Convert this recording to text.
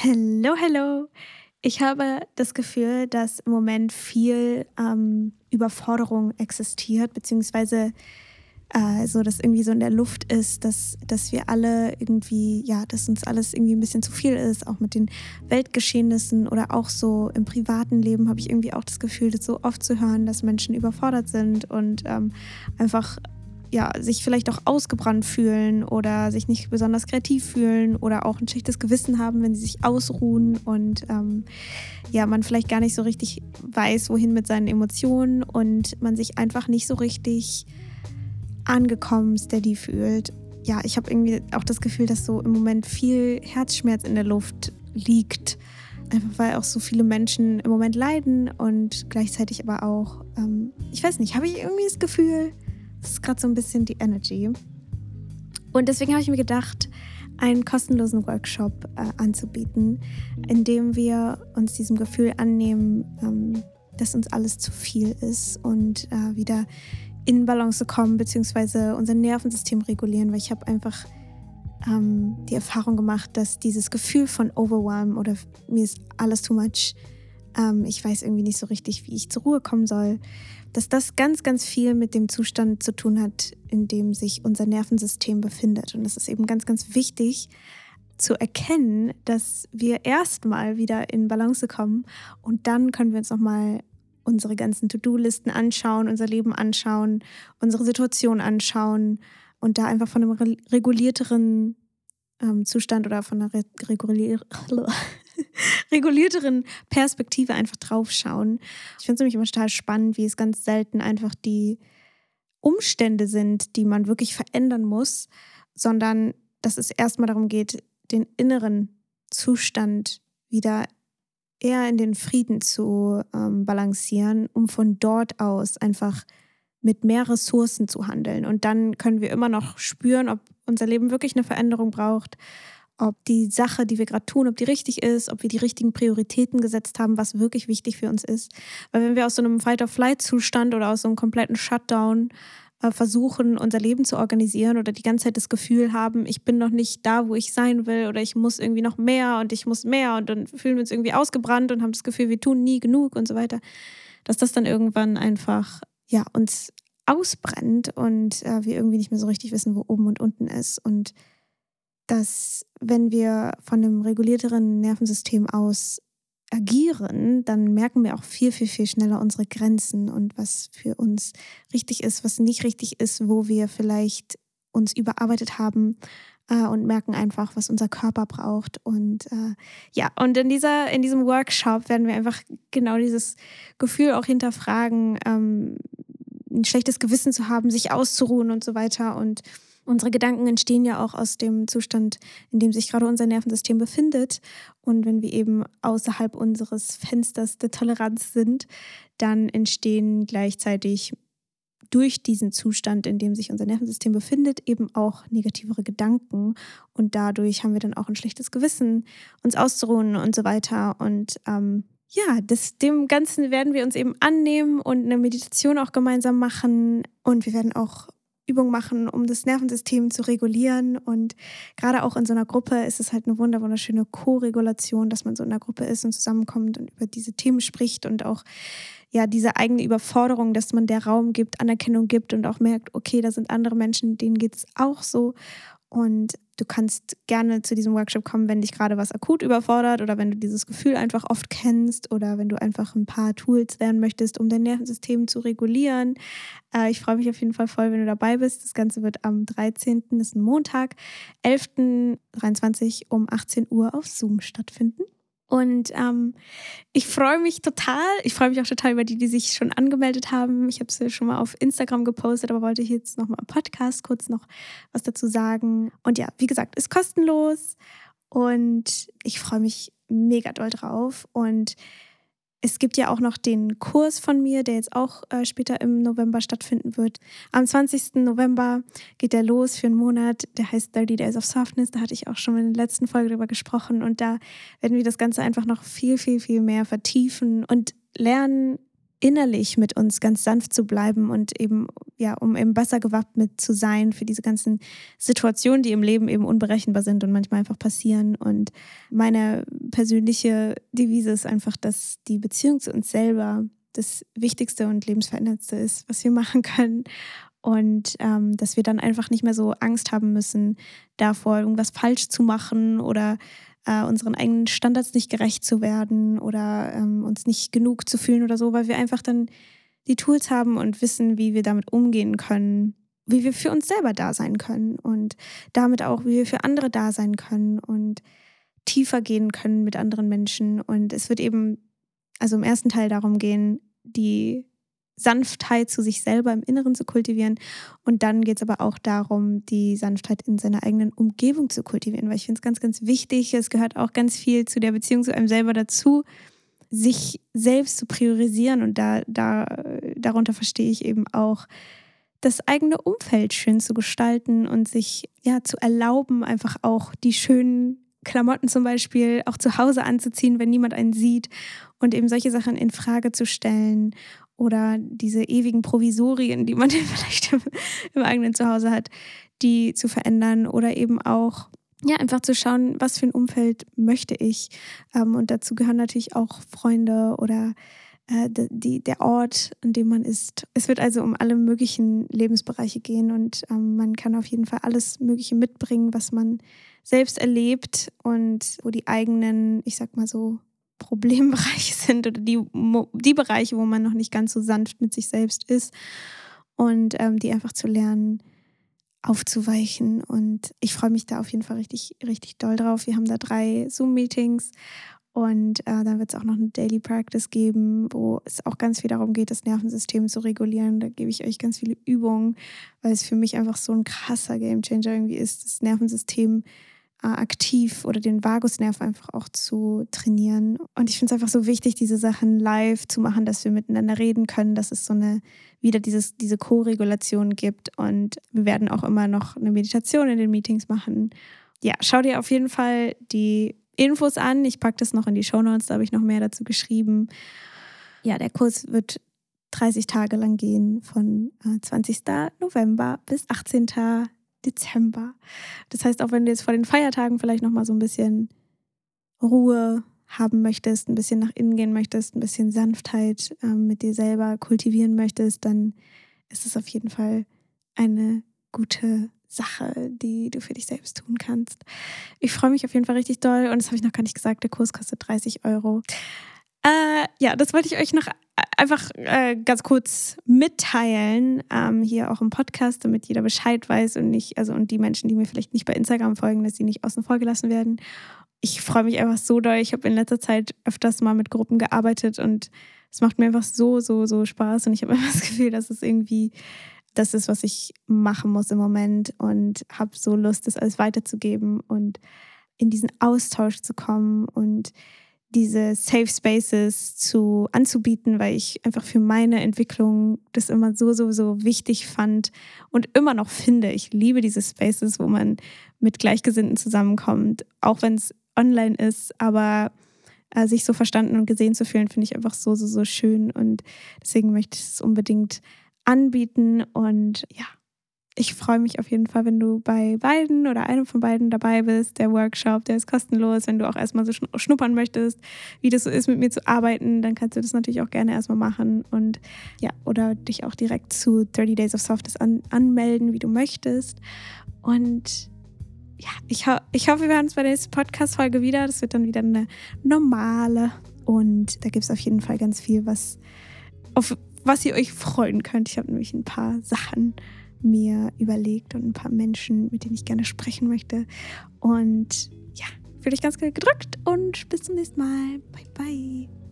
Hello, hello. Ich habe das Gefühl, dass im Moment viel ähm, Überforderung existiert, beziehungsweise äh, so, dass irgendwie so in der Luft ist, dass, dass wir alle irgendwie, ja, dass uns alles irgendwie ein bisschen zu viel ist, auch mit den Weltgeschehnissen oder auch so im privaten Leben habe ich irgendwie auch das Gefühl, das so oft zu hören, dass Menschen überfordert sind und ähm, einfach ja, sich vielleicht auch ausgebrannt fühlen oder sich nicht besonders kreativ fühlen oder auch ein schlechtes Gewissen haben, wenn sie sich ausruhen und ähm, ja, man vielleicht gar nicht so richtig weiß, wohin mit seinen Emotionen und man sich einfach nicht so richtig angekommen, steady fühlt. Ja, ich habe irgendwie auch das Gefühl, dass so im Moment viel Herzschmerz in der Luft liegt. Einfach weil auch so viele Menschen im Moment leiden und gleichzeitig aber auch, ähm, ich weiß nicht, habe ich irgendwie das Gefühl, das ist gerade so ein bisschen die Energy. Und deswegen habe ich mir gedacht, einen kostenlosen Workshop äh, anzubieten, in dem wir uns diesem Gefühl annehmen, ähm, dass uns alles zu viel ist und äh, wieder in Balance kommen, beziehungsweise unser Nervensystem regulieren, weil ich habe einfach ähm, die Erfahrung gemacht, dass dieses Gefühl von Overwhelm oder mir ist alles too much, ähm, ich weiß irgendwie nicht so richtig, wie ich zur Ruhe kommen soll, dass das ganz, ganz viel mit dem Zustand zu tun hat, in dem sich unser Nervensystem befindet. Und es ist eben ganz, ganz wichtig zu erkennen, dass wir erstmal wieder in Balance kommen und dann können wir uns nochmal unsere ganzen To-Do-Listen anschauen, unser Leben anschauen, unsere Situation anschauen und da einfach von einem regulierteren ähm, Zustand oder von einer regulier regulierteren Perspektive einfach draufschauen. Ich finde es nämlich immer total spannend, wie es ganz selten einfach die Umstände sind, die man wirklich verändern muss, sondern dass es erstmal darum geht, den inneren Zustand wieder eher in den Frieden zu ähm, balancieren, um von dort aus einfach mit mehr Ressourcen zu handeln. Und dann können wir immer noch spüren, ob unser Leben wirklich eine Veränderung braucht, ob die Sache, die wir gerade tun, ob die richtig ist, ob wir die richtigen Prioritäten gesetzt haben, was wirklich wichtig für uns ist. Weil wenn wir aus so einem Fight-or-Flight-Zustand oder aus so einem kompletten Shutdown äh, versuchen, unser Leben zu organisieren oder die ganze Zeit das Gefühl haben, ich bin noch nicht da, wo ich sein will oder ich muss irgendwie noch mehr und ich muss mehr und dann fühlen wir uns irgendwie ausgebrannt und haben das Gefühl, wir tun nie genug und so weiter, dass das dann irgendwann einfach ja uns ausbrennt und äh, wir irgendwie nicht mehr so richtig wissen, wo oben und unten ist und dass wenn wir von einem regulierteren Nervensystem aus agieren, dann merken wir auch viel, viel, viel schneller unsere Grenzen und was für uns richtig ist, was nicht richtig ist, wo wir vielleicht uns überarbeitet haben äh, und merken einfach, was unser Körper braucht. Und äh, ja, und in, dieser, in diesem Workshop werden wir einfach genau dieses Gefühl auch hinterfragen, ähm, ein schlechtes Gewissen zu haben, sich auszuruhen und so weiter und Unsere Gedanken entstehen ja auch aus dem Zustand, in dem sich gerade unser Nervensystem befindet. Und wenn wir eben außerhalb unseres Fensters der Toleranz sind, dann entstehen gleichzeitig durch diesen Zustand, in dem sich unser Nervensystem befindet, eben auch negativere Gedanken. Und dadurch haben wir dann auch ein schlechtes Gewissen, uns auszuruhen und so weiter. Und ähm, ja, das, dem Ganzen werden wir uns eben annehmen und eine Meditation auch gemeinsam machen. Und wir werden auch Übung machen, um das Nervensystem zu regulieren. Und gerade auch in so einer Gruppe ist es halt eine wunderschöne Co-Regulation, dass man so in einer Gruppe ist und zusammenkommt und über diese Themen spricht und auch ja diese eigene Überforderung, dass man der Raum gibt, Anerkennung gibt und auch merkt, okay, da sind andere Menschen, denen geht es auch so. Und du kannst gerne zu diesem Workshop kommen, wenn dich gerade was akut überfordert oder wenn du dieses Gefühl einfach oft kennst oder wenn du einfach ein paar Tools lernen möchtest, um dein Nervensystem zu regulieren. Äh, ich freue mich auf jeden Fall voll, wenn du dabei bist. Das Ganze wird am 13., das ist ein Montag, 11.23 um 18 Uhr auf Zoom stattfinden. Und ähm, ich freue mich total. Ich freue mich auch total über die, die sich schon angemeldet haben. Ich habe es ja schon mal auf Instagram gepostet, aber wollte jetzt noch mal im Podcast kurz noch was dazu sagen. Und ja, wie gesagt, ist kostenlos und ich freue mich mega doll drauf. Und es gibt ja auch noch den Kurs von mir, der jetzt auch äh, später im November stattfinden wird. Am 20. November geht der los für einen Monat. Der heißt 30 Days of Softness. Da hatte ich auch schon in der letzten Folge drüber gesprochen. Und da werden wir das Ganze einfach noch viel, viel, viel mehr vertiefen und lernen, innerlich mit uns ganz sanft zu bleiben und eben, ja, um eben besser gewappnet zu sein für diese ganzen Situationen, die im Leben eben unberechenbar sind und manchmal einfach passieren. Und meine persönliche Devise ist einfach, dass die Beziehung zu uns selber das Wichtigste und lebensveränderndste ist, was wir machen können. Und ähm, dass wir dann einfach nicht mehr so Angst haben müssen, davor irgendwas falsch zu machen oder äh, unseren eigenen Standards nicht gerecht zu werden oder ähm, uns nicht genug zu fühlen oder so, weil wir einfach dann die Tools haben und wissen, wie wir damit umgehen können, wie wir für uns selber da sein können und damit auch, wie wir für andere da sein können und tiefer gehen können mit anderen Menschen. Und es wird eben, also im ersten Teil darum gehen, die Sanftheit zu sich selber im Inneren zu kultivieren. Und dann geht es aber auch darum, die Sanftheit in seiner eigenen Umgebung zu kultivieren, weil ich finde es ganz, ganz wichtig. Es gehört auch ganz viel zu der Beziehung zu einem selber dazu, sich selbst zu priorisieren. Und da, da, darunter verstehe ich eben auch, das eigene Umfeld schön zu gestalten und sich ja zu erlauben, einfach auch die schönen Klamotten zum Beispiel auch zu Hause anzuziehen, wenn niemand einen sieht und eben solche Sachen in Frage zu stellen oder diese ewigen Provisorien, die man vielleicht im, im eigenen Zuhause hat, die zu verändern oder eben auch ja, einfach zu schauen, was für ein Umfeld möchte ich. Ähm, und dazu gehören natürlich auch Freunde oder äh, die, der Ort, an dem man ist. Es wird also um alle möglichen Lebensbereiche gehen und ähm, man kann auf jeden Fall alles Mögliche mitbringen, was man selbst erlebt und wo die eigenen, ich sag mal so, Problembereiche sind oder die, die Bereiche, wo man noch nicht ganz so sanft mit sich selbst ist und ähm, die einfach zu lernen, aufzuweichen. Und ich freue mich da auf jeden Fall richtig, richtig doll drauf. Wir haben da drei Zoom-Meetings und äh, dann wird es auch noch eine Daily Practice geben, wo es auch ganz viel darum geht, das Nervensystem zu regulieren. Da gebe ich euch ganz viele Übungen, weil es für mich einfach so ein krasser Gamechanger irgendwie ist, das Nervensystem äh, aktiv oder den Vagusnerv einfach auch zu trainieren. Und ich finde es einfach so wichtig, diese Sachen live zu machen, dass wir miteinander reden können, dass es so eine wieder dieses, diese Co-Regulation gibt. Und wir werden auch immer noch eine Meditation in den Meetings machen. Ja, schau dir auf jeden Fall die Infos an. Ich packe das noch in die Show Notes, da habe ich noch mehr dazu geschrieben. Ja, der Kurs wird 30 Tage lang gehen, von 20. Äh, November bis 18. Dezember. Das heißt, auch wenn du jetzt vor den Feiertagen vielleicht nochmal so ein bisschen Ruhe haben möchtest, ein bisschen nach innen gehen möchtest, ein bisschen Sanftheit äh, mit dir selber kultivieren möchtest, dann ist es auf jeden Fall eine gute Sache, die du für dich selbst tun kannst. Ich freue mich auf jeden Fall richtig doll und das habe ich noch gar nicht gesagt, der Kurs kostet 30 Euro. Äh, ja, das wollte ich euch noch einfach äh, ganz kurz mitteilen, ähm, hier auch im Podcast, damit jeder Bescheid weiß und nicht, also und die Menschen, die mir vielleicht nicht bei Instagram folgen, dass sie nicht außen vor gelassen werden. Ich freue mich einfach so doll. Ich habe in letzter Zeit öfters mal mit Gruppen gearbeitet und es macht mir einfach so, so, so Spaß und ich habe immer das Gefühl, dass es irgendwie das ist, was ich machen muss im Moment und habe so Lust, das alles weiterzugeben und in diesen Austausch zu kommen und diese Safe Spaces zu anzubieten, weil ich einfach für meine Entwicklung das immer so, so, so wichtig fand und immer noch finde. Ich liebe diese Spaces, wo man mit Gleichgesinnten zusammenkommt, auch wenn es online ist, aber äh, sich so verstanden und gesehen zu fühlen, finde ich einfach so, so, so schön und deswegen möchte ich es unbedingt anbieten und ja, ich freue mich auf jeden Fall, wenn du bei beiden oder einem von beiden dabei bist. Der Workshop, der ist kostenlos. Wenn du auch erstmal so schnuppern möchtest, wie das so ist, mit mir zu arbeiten, dann kannst du das natürlich auch gerne erstmal machen. Und ja, oder dich auch direkt zu 30 Days of Softness an, anmelden, wie du möchtest. Und ja, ich, ho ich hoffe, wir hören uns bei der nächsten Podcast-Folge wieder. Das wird dann wieder eine normale. Und da gibt es auf jeden Fall ganz viel, was, auf was ihr euch freuen könnt. Ich habe nämlich ein paar Sachen mir überlegt und ein paar Menschen, mit denen ich gerne sprechen möchte. Und ja, fühle dich ganz gedrückt und bis zum nächsten Mal. Bye, bye.